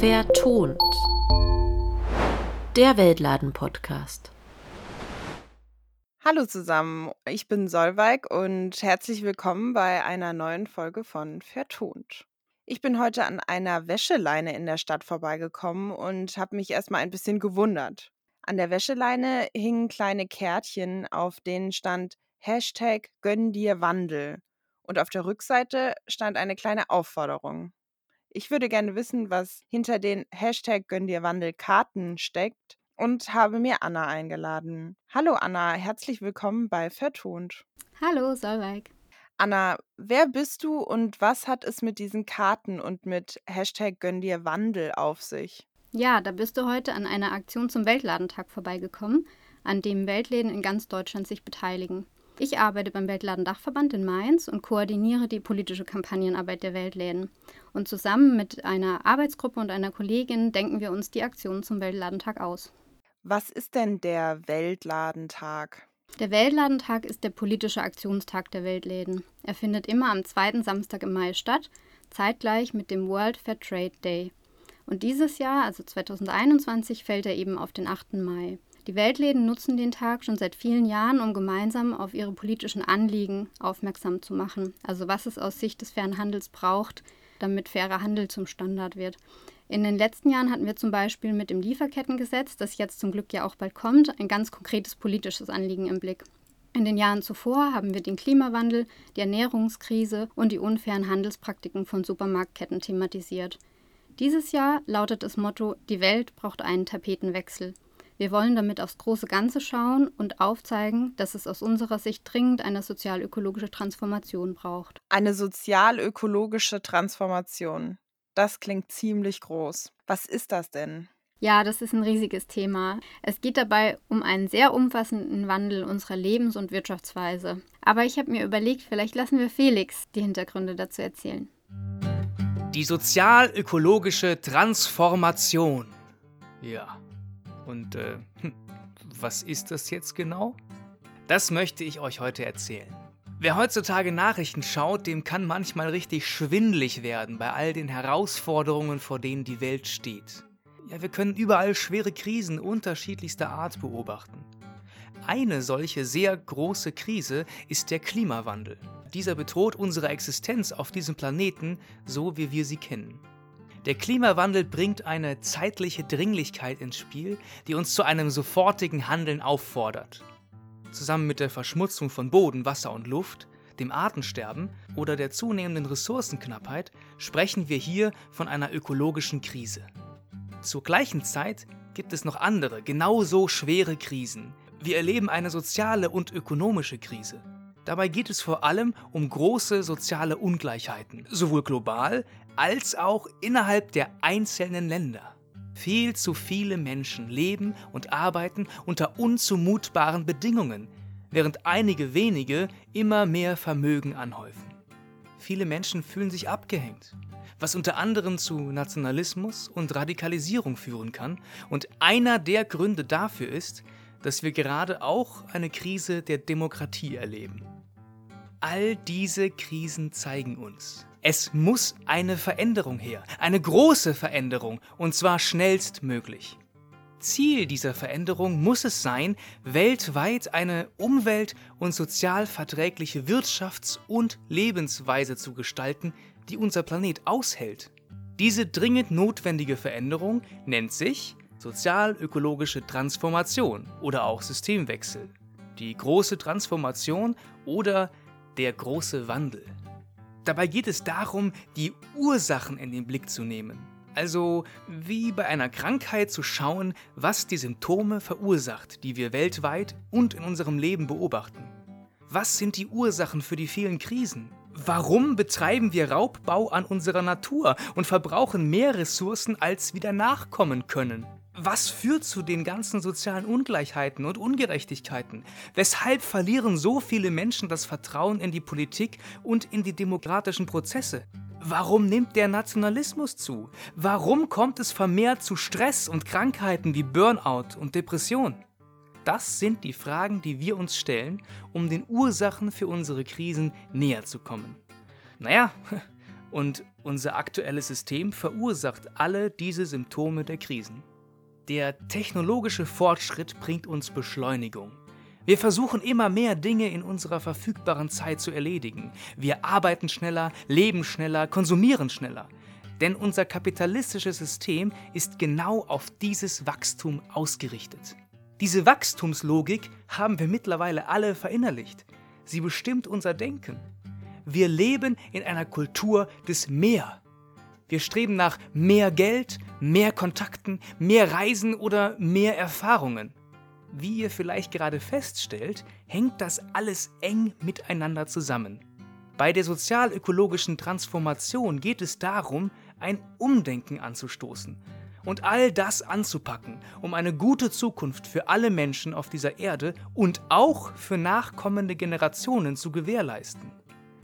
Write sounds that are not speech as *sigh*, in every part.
Vertont. Der Weltladen-Podcast. Hallo zusammen, ich bin Solveig und herzlich willkommen bei einer neuen Folge von Vertont. Ich bin heute an einer Wäscheleine in der Stadt vorbeigekommen und habe mich erstmal ein bisschen gewundert. An der Wäscheleine hingen kleine Kärtchen, auf denen stand Hashtag Gönn dir Wandel. Und auf der Rückseite stand eine kleine Aufforderung. Ich würde gerne wissen, was hinter den Hashtag Gönn dir Wandel Karten steckt und habe mir Anna eingeladen. Hallo Anna, herzlich willkommen bei Vertont. Hallo Solveig. Anna, wer bist du und was hat es mit diesen Karten und mit Hashtag Gönn dir Wandel auf sich? Ja, da bist du heute an einer Aktion zum Weltladentag vorbeigekommen, an dem Weltläden in ganz Deutschland sich beteiligen. Ich arbeite beim Weltladendachverband in Mainz und koordiniere die politische Kampagnenarbeit der Weltläden. Und zusammen mit einer Arbeitsgruppe und einer Kollegin denken wir uns die Aktion zum Weltladentag aus. Was ist denn der Weltladentag? Der Weltladentag ist der politische Aktionstag der Weltläden. Er findet immer am zweiten Samstag im Mai statt, zeitgleich mit dem World Fair Trade Day. Und dieses Jahr, also 2021, fällt er eben auf den 8. Mai. Die Weltläden nutzen den Tag schon seit vielen Jahren, um gemeinsam auf ihre politischen Anliegen aufmerksam zu machen. Also was es aus Sicht des fairen Handels braucht, damit fairer Handel zum Standard wird. In den letzten Jahren hatten wir zum Beispiel mit dem Lieferkettengesetz, das jetzt zum Glück ja auch bald kommt, ein ganz konkretes politisches Anliegen im Blick. In den Jahren zuvor haben wir den Klimawandel, die Ernährungskrise und die unfairen Handelspraktiken von Supermarktketten thematisiert. Dieses Jahr lautet das Motto Die Welt braucht einen Tapetenwechsel. Wir wollen damit aufs große Ganze schauen und aufzeigen, dass es aus unserer Sicht dringend eine sozial-ökologische Transformation braucht. Eine sozial-ökologische Transformation. Das klingt ziemlich groß. Was ist das denn? Ja, das ist ein riesiges Thema. Es geht dabei um einen sehr umfassenden Wandel unserer Lebens- und Wirtschaftsweise. Aber ich habe mir überlegt, vielleicht lassen wir Felix die Hintergründe dazu erzählen. Die sozial-ökologische Transformation. Ja. Und äh, *laughs* was ist das jetzt genau? Das möchte ich euch heute erzählen. Wer heutzutage Nachrichten schaut, dem kann manchmal richtig schwindlig werden bei all den Herausforderungen, vor denen die Welt steht. Ja, wir können überall schwere Krisen unterschiedlichster Art beobachten. Eine solche sehr große Krise ist der Klimawandel. Dieser bedroht unsere Existenz auf diesem Planeten, so wie wir sie kennen. Der Klimawandel bringt eine zeitliche Dringlichkeit ins Spiel, die uns zu einem sofortigen Handeln auffordert. Zusammen mit der Verschmutzung von Boden, Wasser und Luft, dem Artensterben oder der zunehmenden Ressourcenknappheit sprechen wir hier von einer ökologischen Krise. Zur gleichen Zeit gibt es noch andere, genauso schwere Krisen. Wir erleben eine soziale und ökonomische Krise. Dabei geht es vor allem um große soziale Ungleichheiten, sowohl global als auch innerhalb der einzelnen Länder. Viel zu viele Menschen leben und arbeiten unter unzumutbaren Bedingungen, während einige wenige immer mehr Vermögen anhäufen. Viele Menschen fühlen sich abgehängt, was unter anderem zu Nationalismus und Radikalisierung führen kann. Und einer der Gründe dafür ist, dass wir gerade auch eine Krise der Demokratie erleben. All diese Krisen zeigen uns, es muss eine Veränderung her, eine große Veränderung, und zwar schnellstmöglich. Ziel dieser Veränderung muss es sein, weltweit eine umwelt- und sozial verträgliche Wirtschafts- und Lebensweise zu gestalten, die unser Planet aushält. Diese dringend notwendige Veränderung nennt sich sozial-ökologische Transformation oder auch Systemwechsel, die große Transformation oder der große Wandel. Dabei geht es darum, die Ursachen in den Blick zu nehmen. Also wie bei einer Krankheit zu schauen, was die Symptome verursacht, die wir weltweit und in unserem Leben beobachten. Was sind die Ursachen für die vielen Krisen? Warum betreiben wir Raubbau an unserer Natur und verbrauchen mehr Ressourcen, als wir nachkommen können? Was führt zu den ganzen sozialen Ungleichheiten und Ungerechtigkeiten? Weshalb verlieren so viele Menschen das Vertrauen in die Politik und in die demokratischen Prozesse? Warum nimmt der Nationalismus zu? Warum kommt es vermehrt zu Stress und Krankheiten wie Burnout und Depression? Das sind die Fragen, die wir uns stellen, um den Ursachen für unsere Krisen näher zu kommen. Naja, *laughs* Und unser aktuelles System verursacht alle diese Symptome der Krisen. Der technologische Fortschritt bringt uns Beschleunigung. Wir versuchen immer mehr Dinge in unserer verfügbaren Zeit zu erledigen. Wir arbeiten schneller, leben schneller, konsumieren schneller. Denn unser kapitalistisches System ist genau auf dieses Wachstum ausgerichtet. Diese Wachstumslogik haben wir mittlerweile alle verinnerlicht. Sie bestimmt unser Denken. Wir leben in einer Kultur des Mehr. Wir streben nach mehr Geld, mehr Kontakten, mehr Reisen oder mehr Erfahrungen. Wie ihr vielleicht gerade feststellt, hängt das alles eng miteinander zusammen. Bei der sozialökologischen Transformation geht es darum, ein Umdenken anzustoßen und all das anzupacken, um eine gute Zukunft für alle Menschen auf dieser Erde und auch für nachkommende Generationen zu gewährleisten.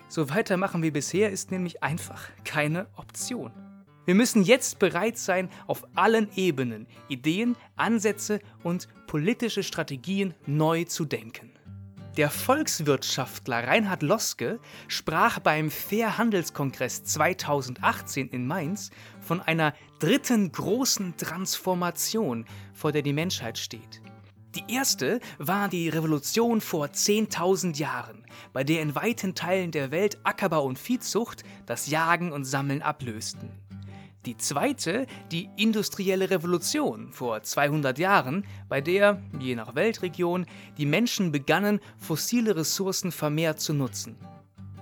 So weitermachen wie bisher ist nämlich einfach keine Option. Wir müssen jetzt bereit sein, auf allen Ebenen Ideen, Ansätze und politische Strategien neu zu denken. Der Volkswirtschaftler Reinhard Loske sprach beim Fairhandelskongress 2018 in Mainz von einer dritten großen Transformation, vor der die Menschheit steht. Die erste war die Revolution vor 10.000 Jahren, bei der in weiten Teilen der Welt Ackerbau und Viehzucht das Jagen und Sammeln ablösten. Die zweite, die industrielle Revolution vor 200 Jahren, bei der, je nach Weltregion, die Menschen begannen, fossile Ressourcen vermehrt zu nutzen.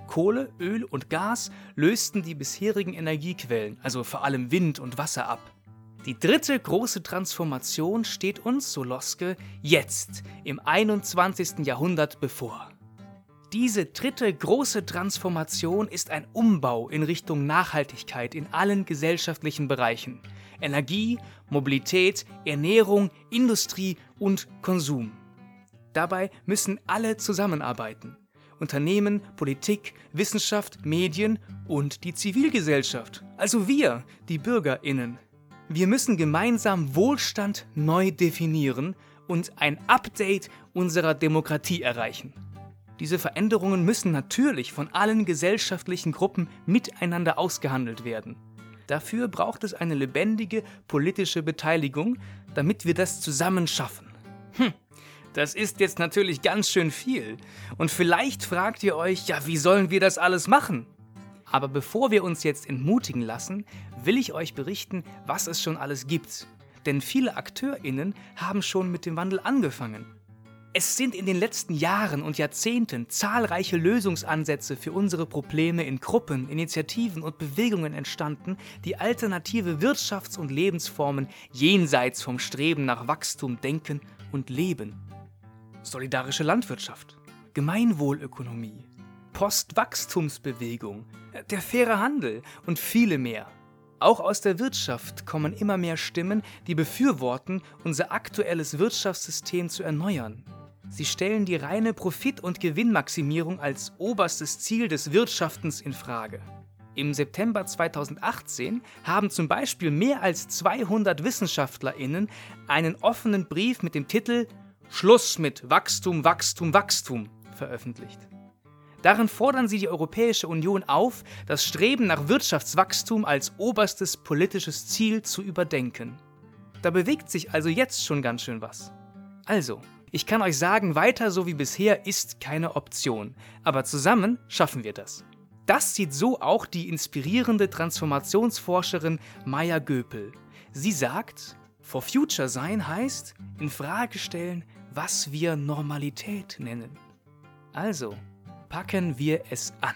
Kohle, Öl und Gas lösten die bisherigen Energiequellen, also vor allem Wind und Wasser, ab. Die dritte große Transformation steht uns, so Loske, jetzt, im 21. Jahrhundert bevor. Diese dritte große Transformation ist ein Umbau in Richtung Nachhaltigkeit in allen gesellschaftlichen Bereichen. Energie, Mobilität, Ernährung, Industrie und Konsum. Dabei müssen alle zusammenarbeiten. Unternehmen, Politik, Wissenschaft, Medien und die Zivilgesellschaft, also wir, die Bürgerinnen. Wir müssen gemeinsam Wohlstand neu definieren und ein Update unserer Demokratie erreichen. Diese Veränderungen müssen natürlich von allen gesellschaftlichen Gruppen miteinander ausgehandelt werden. Dafür braucht es eine lebendige politische Beteiligung, damit wir das zusammen schaffen. Hm, das ist jetzt natürlich ganz schön viel. Und vielleicht fragt ihr euch, ja, wie sollen wir das alles machen? Aber bevor wir uns jetzt entmutigen lassen, will ich euch berichten, was es schon alles gibt. Denn viele Akteurinnen haben schon mit dem Wandel angefangen. Es sind in den letzten Jahren und Jahrzehnten zahlreiche Lösungsansätze für unsere Probleme in Gruppen, Initiativen und Bewegungen entstanden, die alternative Wirtschafts- und Lebensformen jenseits vom Streben nach Wachstum denken und leben. Solidarische Landwirtschaft, Gemeinwohlökonomie, Postwachstumsbewegung, der faire Handel und viele mehr. Auch aus der Wirtschaft kommen immer mehr Stimmen, die befürworten, unser aktuelles Wirtschaftssystem zu erneuern. Sie stellen die reine Profit- und Gewinnmaximierung als oberstes Ziel des Wirtschaftens in Frage. Im September 2018 haben zum Beispiel mehr als 200 WissenschaftlerInnen einen offenen Brief mit dem Titel Schluss mit Wachstum, Wachstum, Wachstum veröffentlicht. Darin fordern sie die Europäische Union auf, das Streben nach Wirtschaftswachstum als oberstes politisches Ziel zu überdenken. Da bewegt sich also jetzt schon ganz schön was. Also, ich kann euch sagen, weiter so wie bisher ist keine Option. Aber zusammen schaffen wir das. Das sieht so auch die inspirierende Transformationsforscherin Maya Göpel. Sie sagt, For Future sein heißt, in Frage stellen, was wir Normalität nennen. Also, packen wir es an.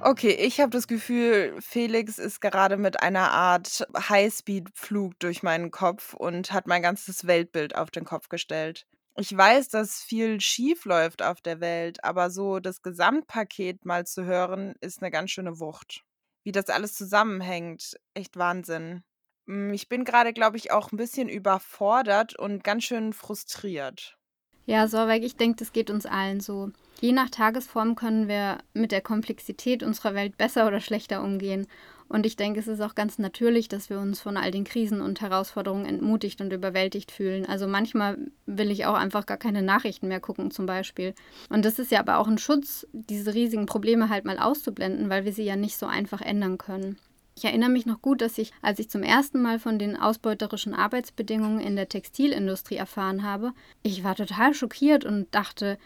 Okay, ich habe das Gefühl, Felix ist gerade mit einer Art Highspeed-Flug durch meinen Kopf und hat mein ganzes Weltbild auf den Kopf gestellt. Ich weiß, dass viel schief läuft auf der Welt, aber so das Gesamtpaket mal zu hören, ist eine ganz schöne Wucht. Wie das alles zusammenhängt, echt Wahnsinn. Hm, ich bin gerade, glaube ich, auch ein bisschen überfordert und ganz schön frustriert. Ja, Sorweg, ich denke, das geht uns allen so. Je nach Tagesform können wir mit der Komplexität unserer Welt besser oder schlechter umgehen. Und ich denke, es ist auch ganz natürlich, dass wir uns von all den Krisen und Herausforderungen entmutigt und überwältigt fühlen. Also manchmal will ich auch einfach gar keine Nachrichten mehr gucken, zum Beispiel. Und das ist ja aber auch ein Schutz, diese riesigen Probleme halt mal auszublenden, weil wir sie ja nicht so einfach ändern können. Ich erinnere mich noch gut, dass ich, als ich zum ersten Mal von den ausbeuterischen Arbeitsbedingungen in der Textilindustrie erfahren habe, ich war total schockiert und dachte,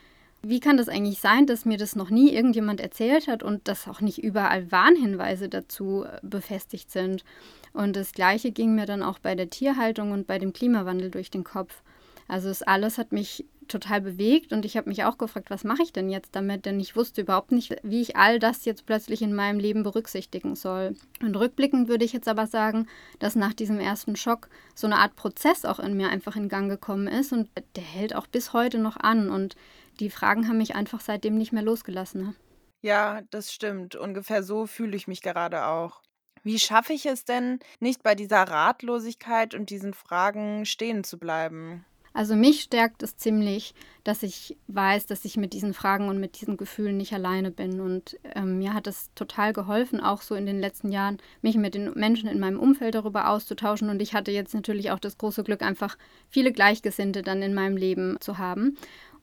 wie kann das eigentlich sein, dass mir das noch nie irgendjemand erzählt hat und dass auch nicht überall Warnhinweise dazu äh, befestigt sind? Und das Gleiche ging mir dann auch bei der Tierhaltung und bei dem Klimawandel durch den Kopf. Also das alles hat mich total bewegt und ich habe mich auch gefragt, was mache ich denn jetzt damit? Denn ich wusste überhaupt nicht, wie ich all das jetzt plötzlich in meinem Leben berücksichtigen soll. Und rückblickend würde ich jetzt aber sagen, dass nach diesem ersten Schock so eine Art Prozess auch in mir einfach in Gang gekommen ist und der hält auch bis heute noch an und die Fragen haben mich einfach seitdem nicht mehr losgelassen. Ja, das stimmt. Ungefähr so fühle ich mich gerade auch. Wie schaffe ich es denn, nicht bei dieser Ratlosigkeit und diesen Fragen stehen zu bleiben? Also mich stärkt es ziemlich, dass ich weiß, dass ich mit diesen Fragen und mit diesen Gefühlen nicht alleine bin. Und ähm, mir hat es total geholfen, auch so in den letzten Jahren, mich mit den Menschen in meinem Umfeld darüber auszutauschen. Und ich hatte jetzt natürlich auch das große Glück, einfach viele Gleichgesinnte dann in meinem Leben zu haben.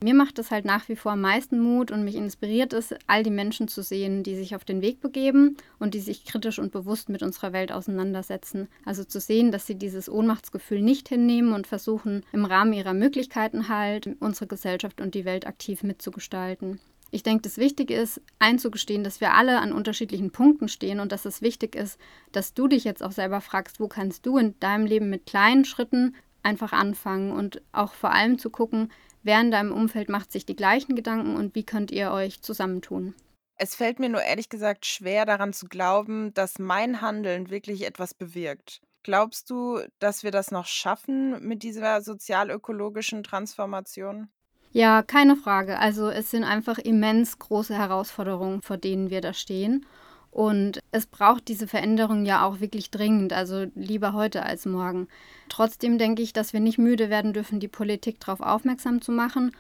Mir macht es halt nach wie vor am meisten Mut und mich inspiriert es, all die Menschen zu sehen, die sich auf den Weg begeben und die sich kritisch und bewusst mit unserer Welt auseinandersetzen. Also zu sehen, dass sie dieses Ohnmachtsgefühl nicht hinnehmen und versuchen, im Rahmen ihrer Möglichkeiten halt unsere Gesellschaft und die Welt aktiv mitzugestalten. Ich denke, das Wichtige ist, einzugestehen, dass wir alle an unterschiedlichen Punkten stehen und dass es wichtig ist, dass du dich jetzt auch selber fragst, wo kannst du in deinem Leben mit kleinen Schritten einfach anfangen und auch vor allem zu gucken, Wer in deinem Umfeld macht sich die gleichen Gedanken und wie könnt ihr euch zusammentun? Es fällt mir nur ehrlich gesagt schwer daran zu glauben, dass mein Handeln wirklich etwas bewirkt. Glaubst du, dass wir das noch schaffen mit dieser sozialökologischen Transformation? Ja, keine Frage. Also es sind einfach immens große Herausforderungen, vor denen wir da stehen. Und es braucht diese Veränderung ja auch wirklich dringend, also lieber heute als morgen. Trotzdem denke ich, dass wir nicht müde werden dürfen, die Politik darauf aufmerksam zu machen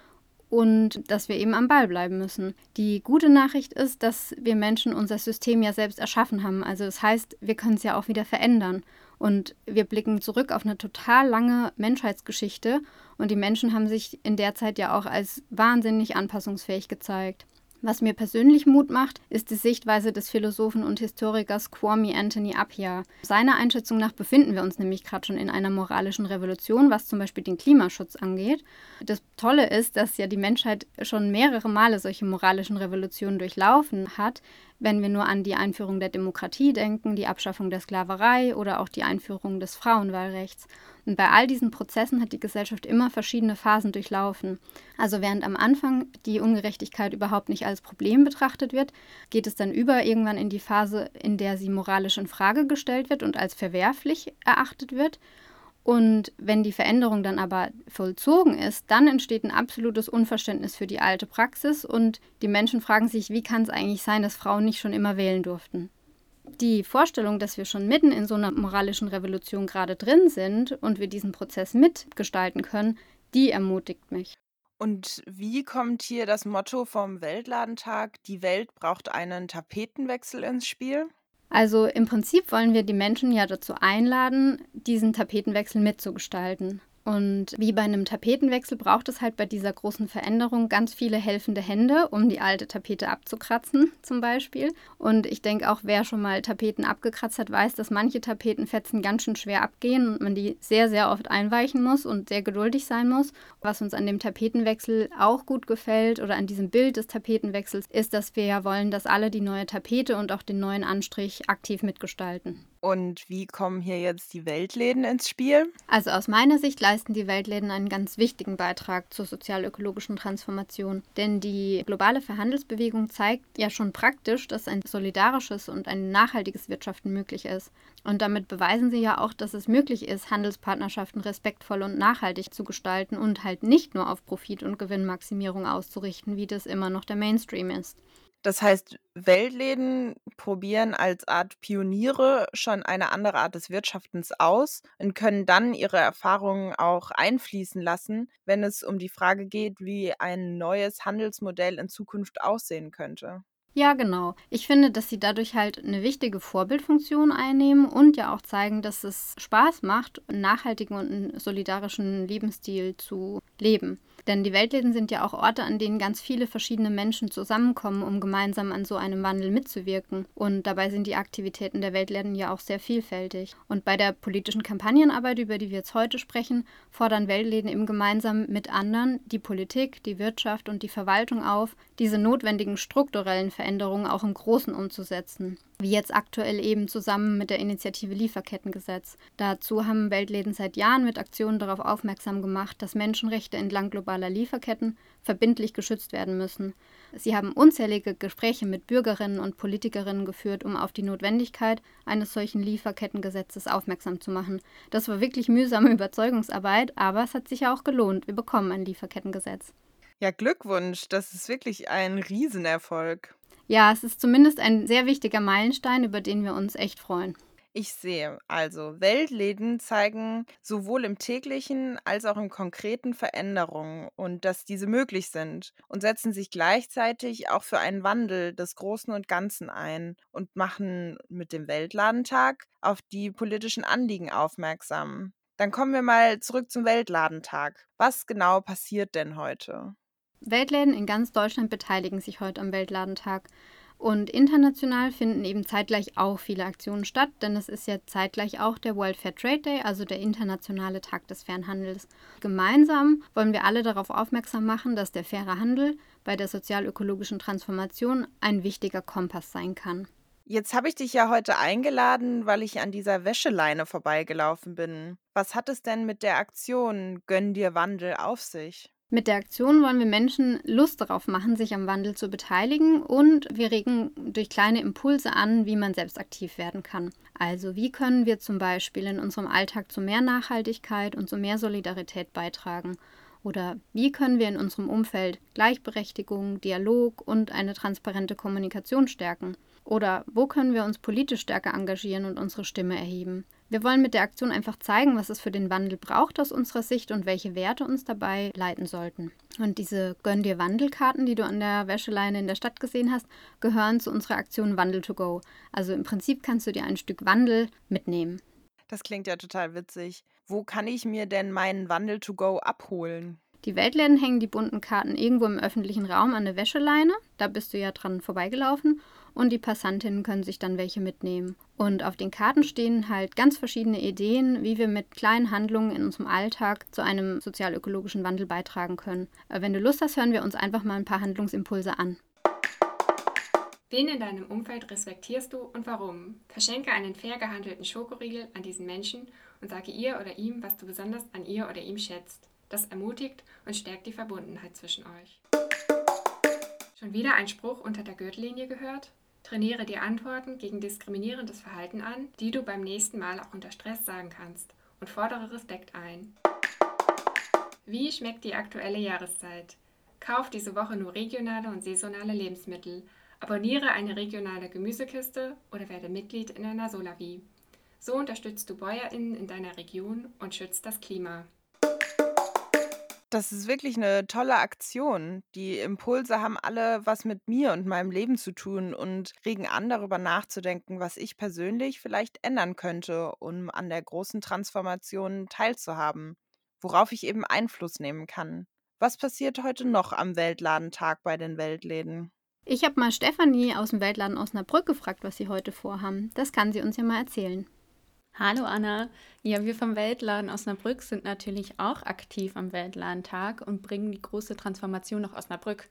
und dass wir eben am Ball bleiben müssen. Die gute Nachricht ist, dass wir Menschen unser System ja selbst erschaffen haben. Also das heißt, wir können es ja auch wieder verändern. Und wir blicken zurück auf eine total lange Menschheitsgeschichte und die Menschen haben sich in der Zeit ja auch als wahnsinnig anpassungsfähig gezeigt. Was mir persönlich Mut macht, ist die Sichtweise des Philosophen und Historikers Kwame Anthony Appiah. Seiner Einschätzung nach befinden wir uns nämlich gerade schon in einer moralischen Revolution, was zum Beispiel den Klimaschutz angeht. Das Tolle ist, dass ja die Menschheit schon mehrere Male solche moralischen Revolutionen durchlaufen hat, wenn wir nur an die Einführung der Demokratie denken, die Abschaffung der Sklaverei oder auch die Einführung des Frauenwahlrechts. Und bei all diesen Prozessen hat die Gesellschaft immer verschiedene Phasen durchlaufen. Also während am Anfang die Ungerechtigkeit überhaupt nicht als Problem betrachtet wird, geht es dann über irgendwann in die Phase, in der sie moralisch in Frage gestellt wird und als verwerflich erachtet wird. Und wenn die Veränderung dann aber vollzogen ist, dann entsteht ein absolutes Unverständnis für die alte Praxis und die Menschen fragen sich, wie kann es eigentlich sein, dass Frauen nicht schon immer wählen durften. Die Vorstellung, dass wir schon mitten in so einer moralischen Revolution gerade drin sind und wir diesen Prozess mitgestalten können, die ermutigt mich. Und wie kommt hier das Motto vom Weltladentag, die Welt braucht einen Tapetenwechsel ins Spiel? Also im Prinzip wollen wir die Menschen ja dazu einladen, diesen Tapetenwechsel mitzugestalten. Und wie bei einem Tapetenwechsel braucht es halt bei dieser großen Veränderung ganz viele helfende Hände, um die alte Tapete abzukratzen, *laughs* zum Beispiel. Und ich denke auch, wer schon mal Tapeten abgekratzt hat, weiß, dass manche Tapetenfetzen ganz schön schwer abgehen und man die sehr, sehr oft einweichen muss und sehr geduldig sein muss. Was uns an dem Tapetenwechsel auch gut gefällt oder an diesem Bild des Tapetenwechsels ist, dass wir ja wollen, dass alle die neue Tapete und auch den neuen Anstrich aktiv mitgestalten. Und wie kommen hier jetzt die Weltläden ins Spiel? Also aus meiner Sicht leisten die Weltläden einen ganz wichtigen Beitrag zur sozial-ökologischen Transformation. Denn die globale Verhandelsbewegung zeigt ja schon praktisch, dass ein solidarisches und ein nachhaltiges Wirtschaften möglich ist. Und damit beweisen sie ja auch, dass es möglich ist, Handelspartnerschaften respektvoll und nachhaltig zu gestalten und halt nicht nur auf Profit und Gewinnmaximierung auszurichten, wie das immer noch der Mainstream ist. Das heißt, Weltläden probieren als Art Pioniere schon eine andere Art des Wirtschaftens aus und können dann ihre Erfahrungen auch einfließen lassen, wenn es um die Frage geht, wie ein neues Handelsmodell in Zukunft aussehen könnte. Ja, genau. Ich finde, dass sie dadurch halt eine wichtige Vorbildfunktion einnehmen und ja auch zeigen, dass es Spaß macht, einen nachhaltigen und einen solidarischen Lebensstil zu leben. Denn die Weltläden sind ja auch Orte, an denen ganz viele verschiedene Menschen zusammenkommen, um gemeinsam an so einem Wandel mitzuwirken. Und dabei sind die Aktivitäten der Weltläden ja auch sehr vielfältig. Und bei der politischen Kampagnenarbeit, über die wir jetzt heute sprechen, fordern Weltläden eben gemeinsam mit anderen die Politik, die Wirtschaft und die Verwaltung auf, diese notwendigen strukturellen Veränderungen auch im Großen umzusetzen wie jetzt aktuell eben zusammen mit der Initiative Lieferkettengesetz. Dazu haben Weltläden seit Jahren mit Aktionen darauf aufmerksam gemacht, dass Menschenrechte entlang globaler Lieferketten verbindlich geschützt werden müssen. Sie haben unzählige Gespräche mit Bürgerinnen und Politikerinnen geführt, um auf die Notwendigkeit eines solchen Lieferkettengesetzes aufmerksam zu machen. Das war wirklich mühsame Überzeugungsarbeit, aber es hat sich ja auch gelohnt. Wir bekommen ein Lieferkettengesetz. Ja, Glückwunsch, das ist wirklich ein Riesenerfolg. Ja, es ist zumindest ein sehr wichtiger Meilenstein, über den wir uns echt freuen. Ich sehe, also Weltläden zeigen sowohl im täglichen als auch im konkreten Veränderungen und dass diese möglich sind und setzen sich gleichzeitig auch für einen Wandel des Großen und Ganzen ein und machen mit dem Weltladentag auf die politischen Anliegen aufmerksam. Dann kommen wir mal zurück zum Weltladentag. Was genau passiert denn heute? Weltläden in ganz Deutschland beteiligen sich heute am Weltladentag. Und international finden eben zeitgleich auch viele Aktionen statt, denn es ist ja zeitgleich auch der World Fair Trade Day, also der internationale Tag des fairen Handels. Gemeinsam wollen wir alle darauf aufmerksam machen, dass der faire Handel bei der sozial-ökologischen Transformation ein wichtiger Kompass sein kann. Jetzt habe ich dich ja heute eingeladen, weil ich an dieser Wäscheleine vorbeigelaufen bin. Was hat es denn mit der Aktion Gönn dir Wandel auf sich? Mit der Aktion wollen wir Menschen Lust darauf machen, sich am Wandel zu beteiligen und wir regen durch kleine Impulse an, wie man selbst aktiv werden kann. Also wie können wir zum Beispiel in unserem Alltag zu mehr Nachhaltigkeit und zu mehr Solidarität beitragen? Oder wie können wir in unserem Umfeld Gleichberechtigung, Dialog und eine transparente Kommunikation stärken? Oder wo können wir uns politisch stärker engagieren und unsere Stimme erheben? Wir wollen mit der Aktion einfach zeigen, was es für den Wandel braucht aus unserer Sicht und welche Werte uns dabei leiten sollten. Und diese Gönn dir Wandelkarten, die du an der Wäscheleine in der Stadt gesehen hast, gehören zu unserer Aktion Wandel to go. Also im Prinzip kannst du dir ein Stück Wandel mitnehmen. Das klingt ja total witzig. Wo kann ich mir denn meinen Wandel to go abholen? Die Weltläden hängen die bunten Karten irgendwo im öffentlichen Raum an der Wäscheleine. Da bist du ja dran vorbeigelaufen und die Passantinnen können sich dann welche mitnehmen. Und auf den Karten stehen halt ganz verschiedene Ideen, wie wir mit kleinen Handlungen in unserem Alltag zu einem sozial-ökologischen Wandel beitragen können. Äh, wenn du Lust hast, hören wir uns einfach mal ein paar Handlungsimpulse an. Wen in deinem Umfeld respektierst du und warum? Verschenke einen fair gehandelten Schokoriegel an diesen Menschen und sage ihr oder ihm, was du besonders an ihr oder ihm schätzt. Das ermutigt und stärkt die Verbundenheit zwischen euch. Schon wieder ein Spruch unter der Gürtellinie gehört? Trainiere dir Antworten gegen diskriminierendes Verhalten an, die du beim nächsten Mal auch unter Stress sagen kannst und fordere Respekt ein. Wie schmeckt die aktuelle Jahreszeit? Kauf diese Woche nur regionale und saisonale Lebensmittel, abonniere eine regionale Gemüsekiste oder werde Mitglied in einer Solavi. So unterstützt du BäuerInnen in deiner Region und schützt das Klima. Das ist wirklich eine tolle Aktion. Die Impulse haben alle was mit mir und meinem Leben zu tun und regen an, darüber nachzudenken, was ich persönlich vielleicht ändern könnte, um an der großen Transformation teilzuhaben, worauf ich eben Einfluss nehmen kann. Was passiert heute noch am Weltladentag bei den Weltläden? Ich habe mal Stefanie aus dem Weltladen Osnabrück gefragt, was sie heute vorhaben. Das kann sie uns ja mal erzählen. Hallo Anna. Ja, wir vom Weltladen Osnabrück sind natürlich auch aktiv am Weltladentag und bringen die große Transformation nach Osnabrück.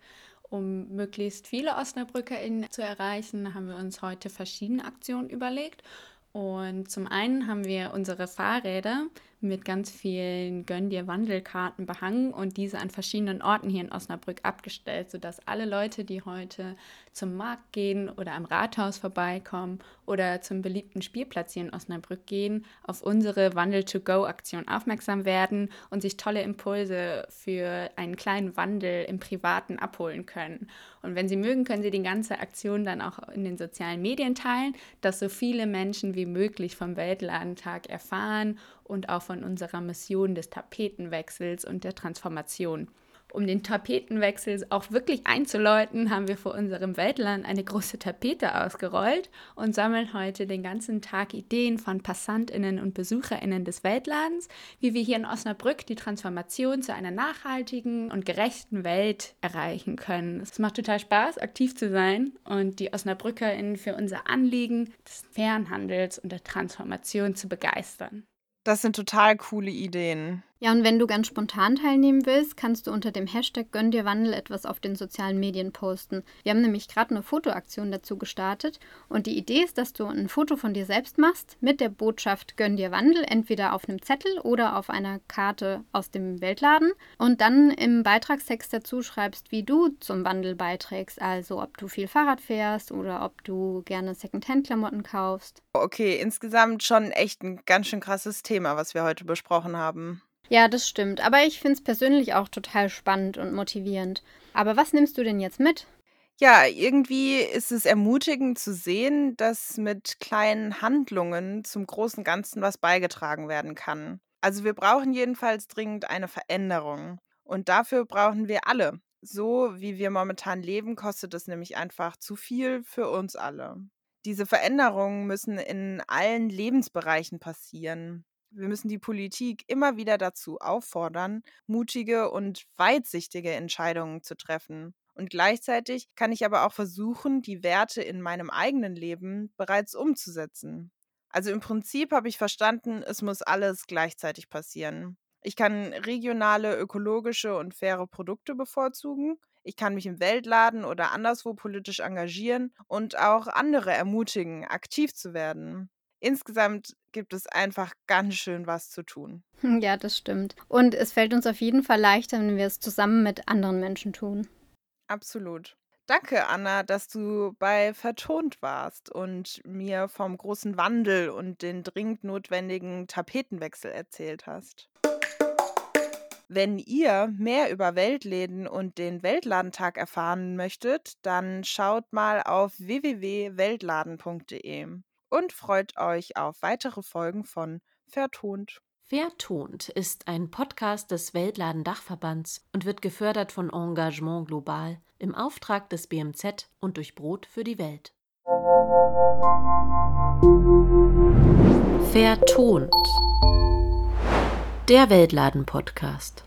Um möglichst viele OsnabrückerInnen zu erreichen, haben wir uns heute verschiedene Aktionen überlegt. Und zum einen haben wir unsere Fahrräder mit ganz vielen Gönn dir Wandelkarten behangen und diese an verschiedenen Orten hier in Osnabrück abgestellt, sodass alle Leute, die heute zum Markt gehen oder am Rathaus vorbeikommen oder zum beliebten Spielplatz hier in Osnabrück gehen, auf unsere Wandel-to-Go-Aktion aufmerksam werden und sich tolle Impulse für einen kleinen Wandel im Privaten abholen können. Und wenn Sie mögen, können Sie die ganze Aktion dann auch in den sozialen Medien teilen, dass so viele Menschen wie möglich vom Weltladentag erfahren und auch von unserer Mission des Tapetenwechsels und der Transformation. Um den Tapetenwechsel auch wirklich einzuläuten, haben wir vor unserem Weltland eine große Tapete ausgerollt und sammeln heute den ganzen Tag Ideen von PassantInnen und BesucherInnen des Weltladens, wie wir hier in Osnabrück die Transformation zu einer nachhaltigen und gerechten Welt erreichen können. Es macht total Spaß, aktiv zu sein und die OsnabrückerInnen für unser Anliegen des Fernhandels und der Transformation zu begeistern. Das sind total coole Ideen. Ja, und wenn du ganz spontan teilnehmen willst, kannst du unter dem Hashtag Gönn dir Wandel etwas auf den sozialen Medien posten. Wir haben nämlich gerade eine Fotoaktion dazu gestartet und die Idee ist, dass du ein Foto von dir selbst machst mit der Botschaft Gönn dir Wandel, entweder auf einem Zettel oder auf einer Karte aus dem Weltladen und dann im Beitragstext dazu schreibst, wie du zum Wandel beiträgst, also ob du viel Fahrrad fährst oder ob du gerne Secondhand-Klamotten kaufst. Okay, insgesamt schon echt ein ganz schön krasses Thema, was wir heute besprochen haben. Ja, das stimmt. Aber ich finde es persönlich auch total spannend und motivierend. Aber was nimmst du denn jetzt mit? Ja, irgendwie ist es ermutigend zu sehen, dass mit kleinen Handlungen zum großen Ganzen was beigetragen werden kann. Also wir brauchen jedenfalls dringend eine Veränderung. Und dafür brauchen wir alle. So wie wir momentan leben, kostet es nämlich einfach zu viel für uns alle. Diese Veränderungen müssen in allen Lebensbereichen passieren. Wir müssen die Politik immer wieder dazu auffordern, mutige und weitsichtige Entscheidungen zu treffen. Und gleichzeitig kann ich aber auch versuchen, die Werte in meinem eigenen Leben bereits umzusetzen. Also im Prinzip habe ich verstanden, es muss alles gleichzeitig passieren. Ich kann regionale, ökologische und faire Produkte bevorzugen. Ich kann mich im Weltladen oder anderswo politisch engagieren und auch andere ermutigen, aktiv zu werden insgesamt gibt es einfach ganz schön was zu tun. Ja, das stimmt. Und es fällt uns auf jeden Fall leichter, wenn wir es zusammen mit anderen Menschen tun. Absolut. Danke, Anna, dass du bei Vertont warst und mir vom großen Wandel und den dringend notwendigen Tapetenwechsel erzählt hast. Wenn ihr mehr über Weltläden und den Weltladentag erfahren möchtet, dann schaut mal auf www.weltladen.de und freut euch auf weitere Folgen von Vertont. Vertont ist ein Podcast des Weltladen Dachverbands und wird gefördert von Engagement Global im Auftrag des BMZ und durch Brot für die Welt. Vertont. Der Weltladen Podcast.